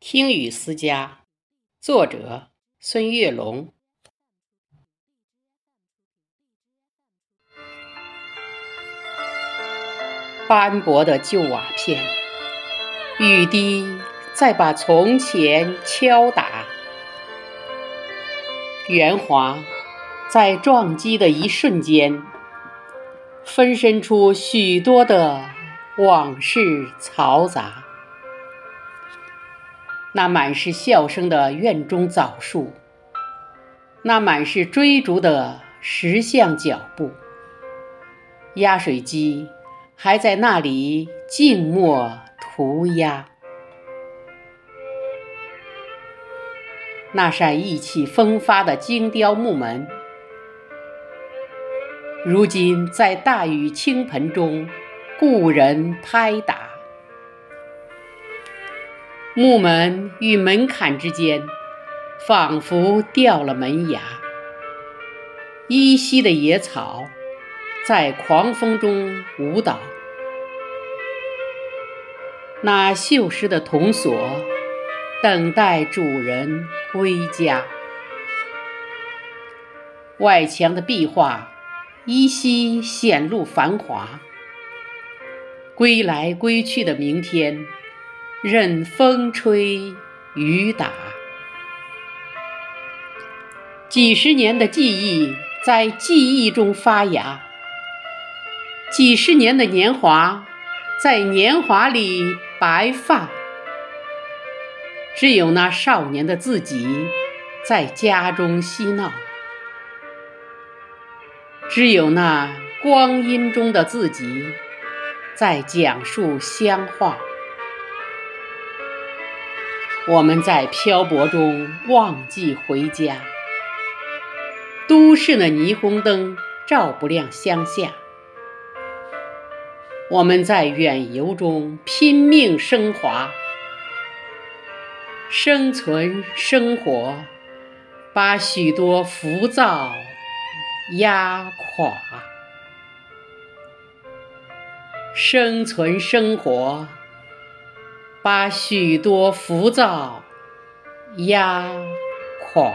听雨思家，作者孙月龙。斑驳的旧瓦片，雨滴在把从前敲打。圆滑在撞击的一瞬间，分身出许多的往事嘈杂。那满是笑声的院中枣树，那满是追逐的石像脚步，压水机还在那里静默涂鸦。那扇意气风发的精雕木门，如今在大雨倾盆中，故人拍打。木门与门槛之间，仿佛掉了门牙。依稀的野草在狂风中舞蹈。那锈蚀的铜锁等待主人归家。外墙的壁画依稀显露繁华。归来归去的明天。任风吹雨打，几十年的记忆在记忆中发芽，几十年的年华在年华里白发。只有那少年的自己在家中嬉闹，只有那光阴中的自己在讲述乡话。我们在漂泊中忘记回家，都市的霓虹灯照不亮乡下。我们在远游中拼命升华，生存生活把许多浮躁压垮，生存生活。把许多浮躁压垮。